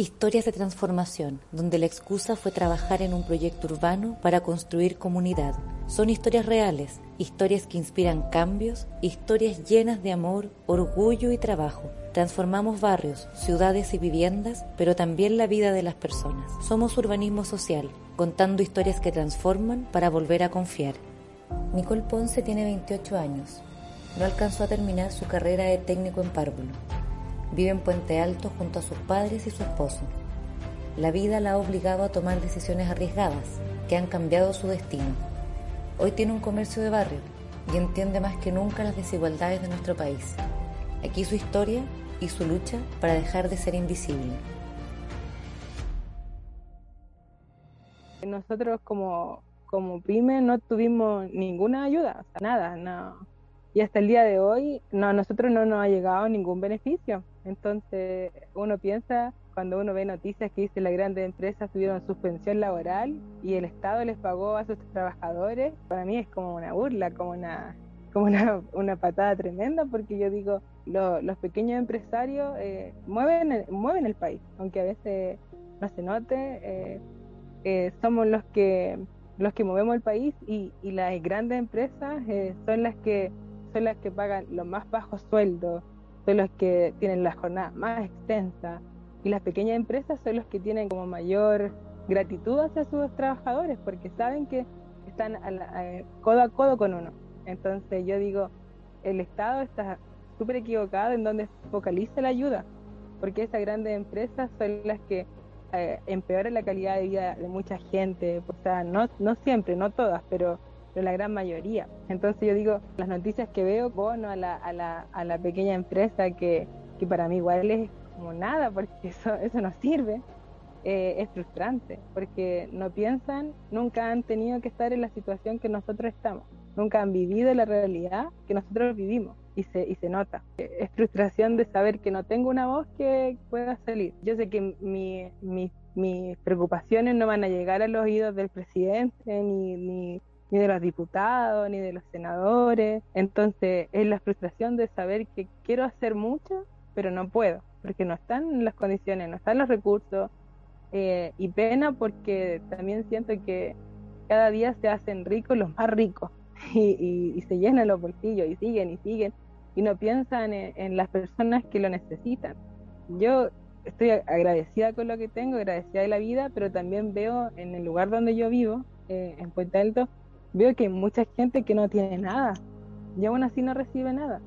Historias de transformación, donde la excusa fue trabajar en un proyecto urbano para construir comunidad. Son historias reales, historias que inspiran cambios, historias llenas de amor, orgullo y trabajo. Transformamos barrios, ciudades y viviendas, pero también la vida de las personas. Somos urbanismo social, contando historias que transforman para volver a confiar. Nicole Ponce tiene 28 años. No alcanzó a terminar su carrera de técnico en párvulo Vive en Puente Alto junto a sus padres y su esposo. La vida la ha obligado a tomar decisiones arriesgadas que han cambiado su destino. Hoy tiene un comercio de barrio y entiende más que nunca las desigualdades de nuestro país. Aquí su historia y su lucha para dejar de ser invisible. Nosotros como, como pyme no tuvimos ninguna ayuda, nada, no. Y hasta el día de hoy no, a nosotros no nos ha llegado ningún beneficio. Entonces uno piensa, cuando uno ve noticias que dice las grandes empresas tuvieron suspensión laboral y el Estado les pagó a sus trabajadores, para mí es como una burla, como una, como una, patada tremenda, porque yo digo, los pequeños empresarios eh, mueven, el, mueven el país, aunque a veces no se note, eh, eh, somos los que los que movemos el país y, y las grandes empresas son las que son las que pagan los más bajos sueldos, son los que tienen la jornada más extensa y las pequeñas empresas son los que tienen como mayor gratitud hacia sus trabajadores porque saben que están codo a codo con uno. Entonces yo digo, el Estado está súper equivocado en donde focaliza la ayuda, porque esas grandes empresas son las que eh, empeoran la calidad de vida de mucha gente, o sea, no, no siempre, no todas, pero la gran mayoría. Entonces yo digo, las noticias que veo, bono a la, a la, a la pequeña empresa que, que, para mí igual es como nada, porque eso, eso no sirve, eh, es frustrante, porque no piensan, nunca han tenido que estar en la situación que nosotros estamos, nunca han vivido la realidad que nosotros vivimos. Y se, y se nota. Es frustración de saber que no tengo una voz que pueda salir. Yo sé que mi, mi, mis preocupaciones no van a llegar a los oídos del presidente ni, ni, ni de los diputados, ni de los senadores. Entonces es la frustración de saber que quiero hacer mucho, pero no puedo, porque no están las condiciones, no están los recursos. Eh, y pena porque también siento que cada día se hacen ricos los más ricos y, se llenan los bolsillos y siguen y siguen y no piensan en, las personas que lo necesitan. Yo estoy agradecida con lo que tengo, agradecida de la vida, pero también veo en el lugar donde yo vivo, eh, en Puente Alto, veo que hay mucha gente que no tiene nada y aún así no recibe nada.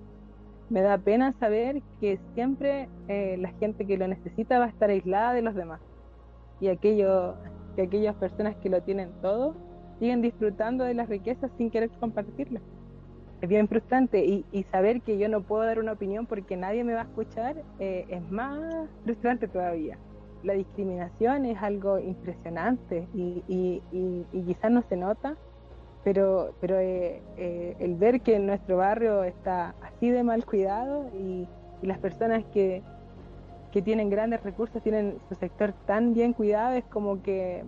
Me da pena saber que siempre eh, la gente que lo necesita va a estar aislada de los demás y aquello, que aquellas personas que lo tienen todo siguen disfrutando de las riquezas sin querer compartirlas. Es bien frustrante y, saber que yo no puedo dar una opinión porque nadie me va a escuchar eh, es más frustrante todavía la discriminación es algo impresionante y, y, y, quizás no se nota, pero, pero eh, eh, el ver que nuestro barrio está así de mal cuidado y, las personas que, que, tienen grandes recursos tienen su sector tan bien cuidado es como que,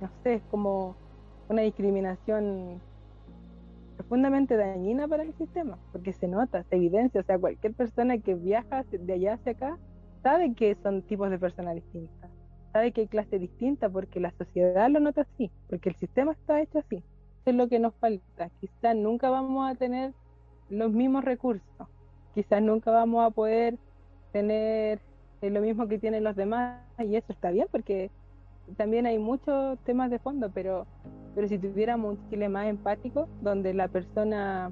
no sé, es como una discriminación profundamente dañina para el sistema, porque se nota, se evidencia, o sea, cualquier persona que viaja de allá hacia acá sabe que son tipos de personas distintas, sabe que hay clase distinta porque la sociedad lo nota así, porque el sistema está hecho así es lo que nos falta. Quizás nunca vamos a tener los mismos recursos, quizás nunca vamos a poder tener eh, lo mismo que tienen los demás y eso está bien porque también hay muchos temas de fondo, pero, pero si tuviéramos un Chile más empático, donde la persona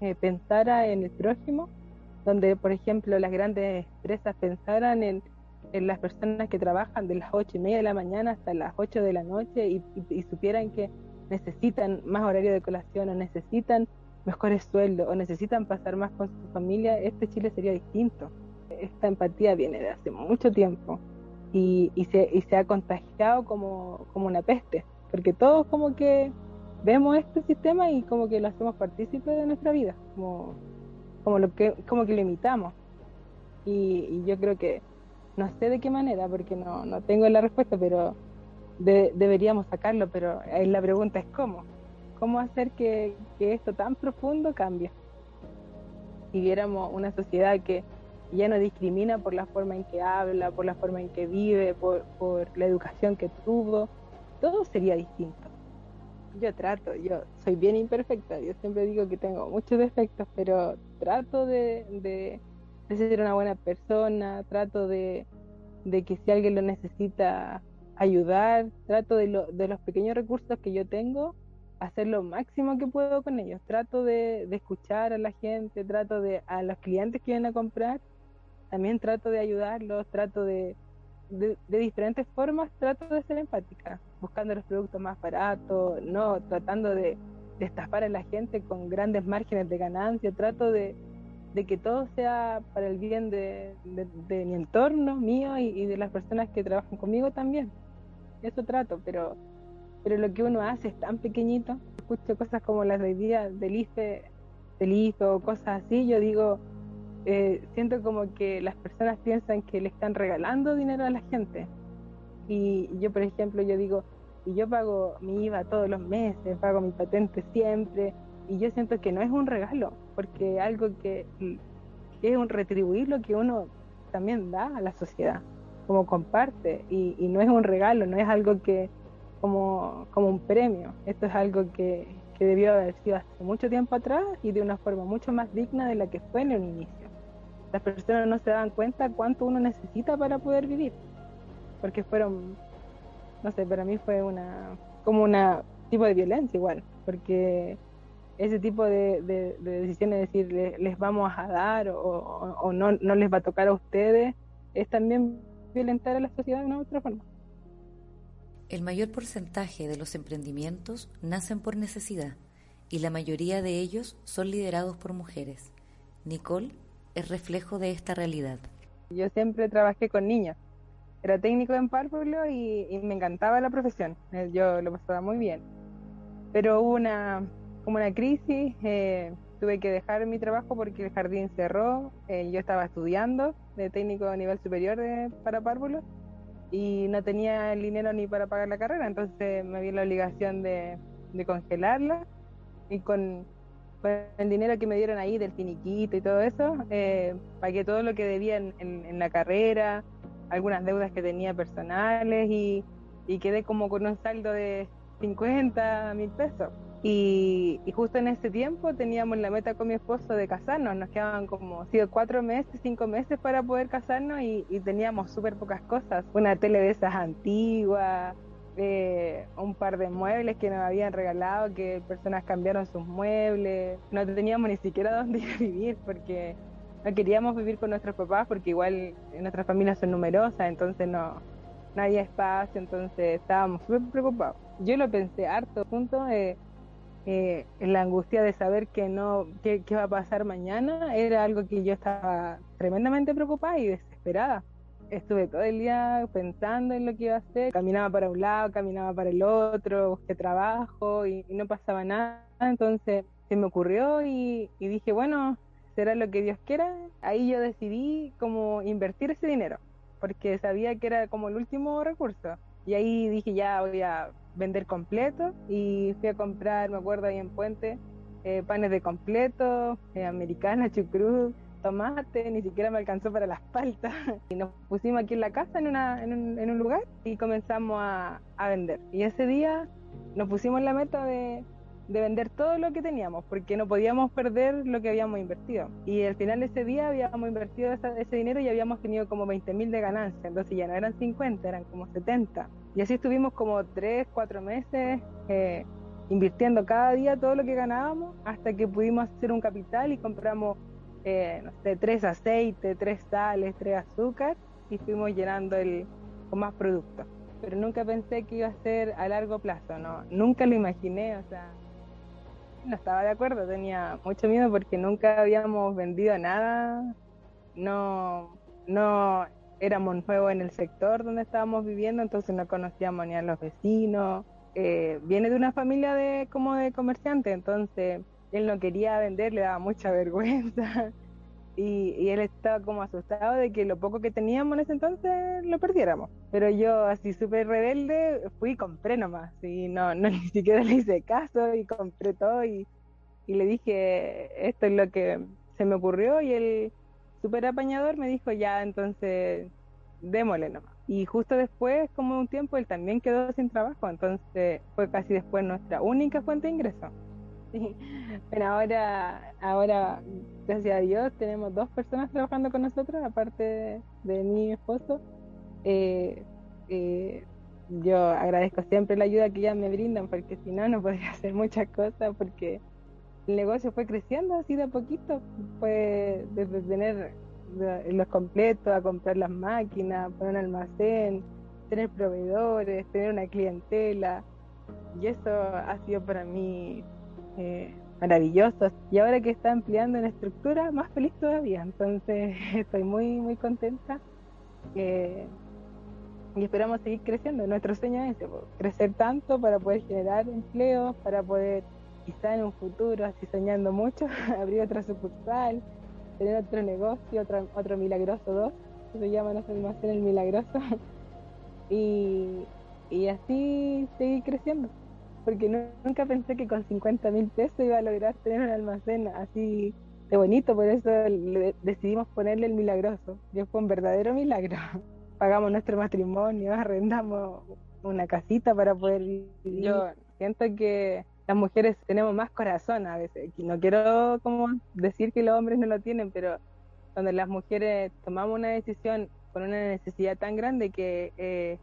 eh, pensara en el prójimo, donde por ejemplo las grandes empresas pensaran en, en, las personas que trabajan de las ocho y media de la mañana hasta las ocho de la noche y supieran que necesitan más horario de colación o necesitan mejores sueldos o necesitan pasar más con su familia, este Chile sería distinto. Esta empatía viene de hace mucho tiempo y, y, se, y se ha contagiado como, como una peste, porque todos como que vemos este sistema y como que lo hacemos partícipe de nuestra vida, como, como, lo que, como que lo imitamos. Y, y yo creo que, no sé de qué manera, porque no, no tengo la respuesta, pero deberíamos sacarlo, pero la pregunta es cómo. ¿Cómo hacer que, esto tan profundo cambie? Si viéramos una sociedad que ya no discrimina por la forma en que habla, por la forma en que vive, por, por la educación que tuvo, todo sería distinto. Yo trato, yo soy bien imperfecta, yo siempre digo que tengo muchos defectos, pero trato de, de, de ser una buena persona, trato de, de que si alguien lo necesita ayudar, trato de, lo, de los pequeños recursos que yo tengo, hacer lo máximo que puedo con ellos. Trato de, de, escuchar a la gente, trato de a los clientes que vienen a comprar, también trato de ayudarlos, trato de, de, diferentes formas, trato de ser empática, buscando los productos más baratos, no tratando de, estafar a la gente con grandes márgenes de ganancia, trato de, que todo sea para el bien de, mi entorno, mío y, de las personas que trabajan conmigo también. Eso trato, pero, pero lo que uno hace es tan pequeñito. Escucho cosas como las de día del IFE, IFE o cosas así, yo digo, eh, siento como que las personas piensan que le están regalando dinero a la gente. Y yo, por ejemplo, yo digo, y yo pago mi IVA todos los meses, pago mi patente siempre, y yo siento que no es un regalo, porque algo que, que es un retribuir lo que uno también da a la sociedad, como comparte, y, y, no es un regalo, no es algo que como, como un premio, esto es algo que, que debió haber sido hace mucho tiempo atrás y de una forma mucho más digna de la que fue en el inicio. Las personas no se daban cuenta cuánto uno necesita para poder vivir, porque fueron, no sé, para mí fue una, como una tipo de violencia igual, porque ese tipo de, de, de decisiones, decir, les, vamos a dar o, o, o, no, no les va a tocar a ustedes, es también violentar a la sociedad de una u otra forma. El mayor porcentaje de los emprendimientos nacen por necesidad y la mayoría de ellos son liderados por mujeres. Nicole es reflejo de esta realidad. Yo siempre trabajé con niños. Era técnico en párvulo y, y me encantaba la profesión. Yo lo pasaba muy bien. Pero hubo una, como una crisis, eh, tuve que dejar mi trabajo porque el jardín cerró, eh, yo estaba estudiando de técnico a nivel superior de, para párvulos y no tenía el dinero ni para pagar la carrera, entonces me vi la obligación de, congelarla y con, el dinero que me dieron ahí del finiquito y todo eso, eh, pagué todo lo que debía en, la carrera, algunas deudas que tenía personales y, y quedé como con un saldo de 50 mil pesos. Y, justo en ese tiempo teníamos la meta con mi esposo de casarnos, nos quedaban como sido cuatro meses, cinco meses para poder casarnos y, teníamos súper pocas cosas, una tele de esas antiguas, eh, un par de muebles que nos habían regalado, que personas cambiaron sus muebles, no teníamos ni siquiera dónde ir a vivir porque no queríamos vivir con nuestros papás porque igual nuestras familias son numerosas, entonces no, no había espacio, entonces estábamos súper preocupados. Yo lo pensé harto, punto de eh, la angustia de saber que no qué, qué, va a pasar mañana era algo que yo estaba tremendamente preocupada y desesperada. Estuve todo el día pensando en lo que iba a hacer, caminaba para un lado, caminaba para el otro, busqué trabajo y, no pasaba nada. Entonces se me ocurrió y, y dije, bueno, será lo que Dios quiera. Ahí yo decidí como invertir ese dinero, porque sabía que era como el último recurso. Y ahí dije, ya voy a vender completo y fui a comprar, me acuerdo ahí en Puente, eh, panes de completo, eh, americana, chucrut, tomate, ni siquiera me alcanzó para las paltas. Y nos pusimos aquí en la casa, en, una, en, un, en un lugar, y comenzamos a, a, vender. Y ese día nos pusimos la meta de, de vender todo lo que teníamos, porque no podíamos perder lo que habíamos invertido. Y al final de ese día habíamos invertido ese dinero y habíamos tenido como 20 mil de ganancia, entonces ya no eran 50, eran como 70. Y así estuvimos como 3, 4 meses eh, invirtiendo cada día todo lo que ganábamos hasta que pudimos hacer un capital y compramos, eh, no sé, tres aceites, tres sales, tres azúcar y fuimos llenando el, con más productos. Pero nunca pensé que iba a ser a largo plazo, no, nunca lo imaginé, o sea, no estaba de acuerdo, tenía mucho miedo porque nunca habíamos vendido nada, no, no éramos nuevos en el sector donde estábamos viviendo, entonces no conocíamos ni a los vecinos. Eh, viene de una familia de como de comerciantes, entonces él no quería vender, le daba mucha vergüenza y, y, él estaba como asustado de que lo poco que teníamos en ese entonces lo perdiéramos. Pero yo así súper rebelde fui y compré nomás y no, no ni siquiera le hice caso y compré todo y, y le dije esto es lo que se me ocurrió y él súper apañador, me dijo, ya, entonces démosle nomás. Y justo después, como un tiempo, él también quedó sin trabajo, entonces fue casi después nuestra única fuente de ingreso. Pero ahora, ahora, gracias a Dios, tenemos dos personas trabajando con nosotros, aparte de, mi esposo. Eh, eh, yo agradezco siempre la ayuda que ellas me brindan, porque si no, no podría hacer muchas cosas, porque el negocio fue creciendo así de a poquito, fue desde tener los completos, a comprar las máquinas, poner un almacén, tener proveedores, tener una clientela. Y eso ha sido para mí eh, maravilloso. Y ahora que está ampliando en estructura, más feliz todavía. Entonces estoy muy, muy contenta. Eh, y esperamos seguir creciendo. Nuestro sueño es crecer tanto para poder generar empleos, para poder quizá en un futuro, así soñando mucho, abrir otra sucursal, tener otro negocio, otro, otro milagroso 2, que se llama nuestro almacén el milagroso, y, y así seguir creciendo. Porque nunca pensé que con 50 mil pesos iba a lograr tener un almacén así de bonito, por eso decidimos ponerle el milagroso. Y fue un verdadero milagro. Pagamos nuestro matrimonio, arrendamos una casita para poder vivir. Yo siento que las mujeres tenemos más corazón a veces. No quiero como decir que los hombres no lo tienen, pero cuando las mujeres tomamos una decisión con una necesidad tan grande que eh,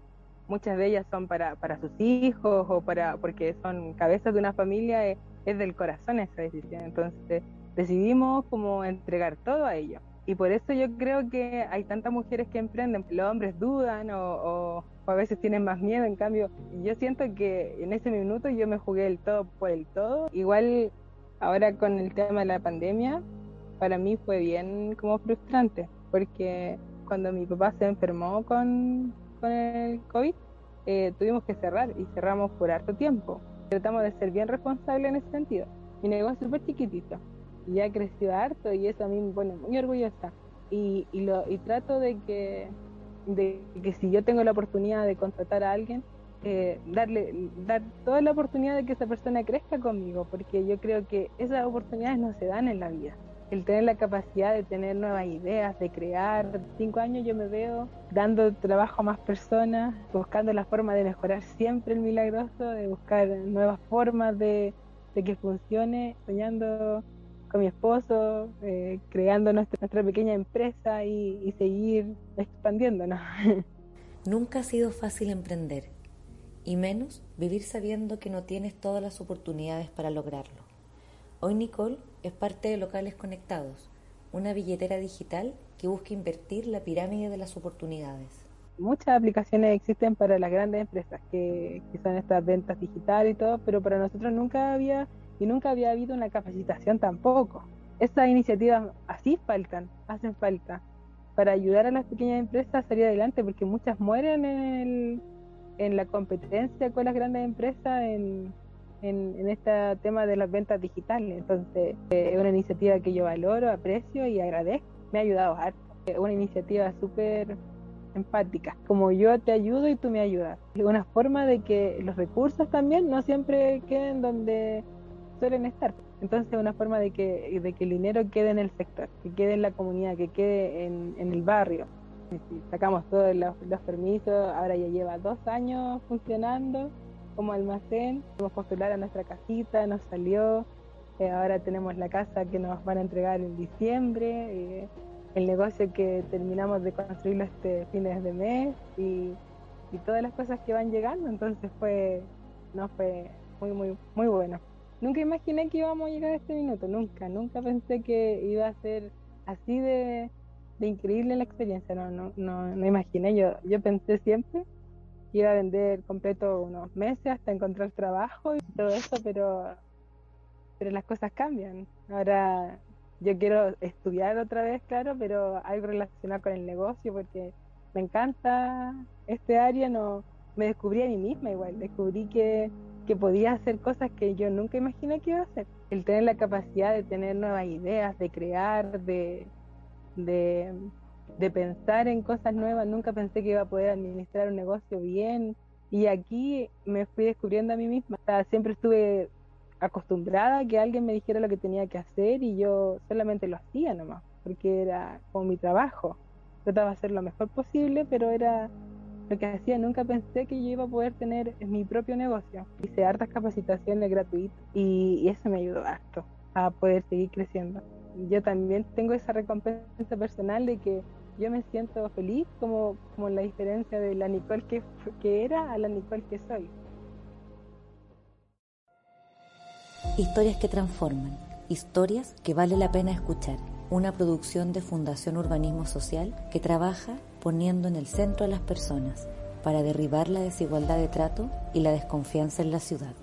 muchas de ellas son para, para sus hijos o para porque son cabezas de una familia, es, es del corazón esa decisión. Entonces decidimos como entregar todo a ellos. Y por eso yo creo que hay tantas mujeres que emprenden. Los hombres dudan o, a veces tienen más miedo. En cambio, yo siento que en ese minuto yo me jugué el todo por el todo. Igual ahora con el tema de la pandemia, para mí fue bien como frustrante. Porque cuando mi papá se enfermó con, con el COVID, eh, tuvimos que cerrar y cerramos por harto tiempo. Tratamos de ser bien responsables en ese sentido. Mi negocio es súper chiquitito y ha crecido harto y eso a mí me pone muy orgullosa. Y, y, lo, y trato de que, de que si yo tengo la oportunidad de contratar a alguien, eh, darle dar toda la oportunidad de que esa persona crezca conmigo, porque yo creo que esas oportunidades no se dan en la vida. El tener la capacidad de tener nuevas ideas, de crear. Cinco años yo me veo dando trabajo a más personas, buscando la forma de mejorar siempre el milagroso, de buscar nuevas formas de, que funcione, soñando con mi esposo, eh, creando nuestra, pequeña empresa y seguir expandiéndonos. Nunca ha sido fácil emprender, y menos vivir sabiendo que no tienes todas las oportunidades para lograrlo. Hoy Nicole es parte de Locales Conectados, una billetera digital que busca invertir la pirámide de las oportunidades. Muchas aplicaciones existen para las grandes empresas, que, que son estas ventas digitales y todo, pero para nosotros nunca había y nunca había habido una capacitación tampoco. Estas iniciativas así faltan, hacen falta, para ayudar a las pequeñas empresas a salir adelante, porque muchas mueren en, en la competencia con las grandes empresas en, en, este tema de las ventas digitales. Entonces, es una iniciativa que yo valoro, aprecio y agradezco. Me ha ayudado harto. Es una iniciativa súper empática, como yo te ayudo y tú me ayudas. Es una forma de que los recursos también no siempre queden donde suelen estar. Entonces, una forma de que, de que el dinero quede en el sector, que quede en la comunidad, que quede en, en el barrio. sacamos todos los, permisos, ahora ya lleva dos años funcionando como almacén. Fuimos postular a nuestra casita, nos salió. Eh, ahora tenemos la casa que nos van a entregar en diciembre. Eh, el negocio que terminamos de construirlo este fines de mes y, y todas las cosas que van llegando. Entonces fue, no fue muy, muy, muy bueno nunca imaginé que íbamos a llegar a este minuto, nunca, nunca pensé que iba a ser así de, increíble la experiencia, no, no, no, no imaginé, yo, yo pensé siempre iba a vender completo unos meses hasta encontrar trabajo y todo eso, pero, pero las cosas cambian. Ahora yo quiero estudiar otra vez, claro, pero algo relacionado con el negocio porque me encanta este área, no me descubrí a mí misma igual, descubrí que que podía hacer cosas que yo nunca imaginé que iba a hacer. El tener la capacidad de tener nuevas ideas, de crear, de, de, pensar en cosas nuevas. Nunca pensé que iba a poder administrar un negocio bien. Y aquí me fui descubriendo a mí misma. siempre estuve acostumbrada a que alguien me dijera lo que tenía que hacer y yo solamente lo hacía nomás. porque era como mi trabajo. Trataba de hacer lo mejor posible, pero era lo que hacía. Nunca pensé que yo iba a poder tener mi propio negocio. Hice hartas capacitaciones gratuitas y, eso me ayudó a poder seguir creciendo. Yo también tengo esa recompensa personal de que yo me siento feliz como, como la diferencia de la Nicole que, que era a la Nicole que soy. Historias que transforman, historias que vale la pena escuchar. Una producción de Fundación Urbanismo Social que trabaja poniendo en el centro a las personas para derribar la desigualdad de trato y la desconfianza en la ciudad.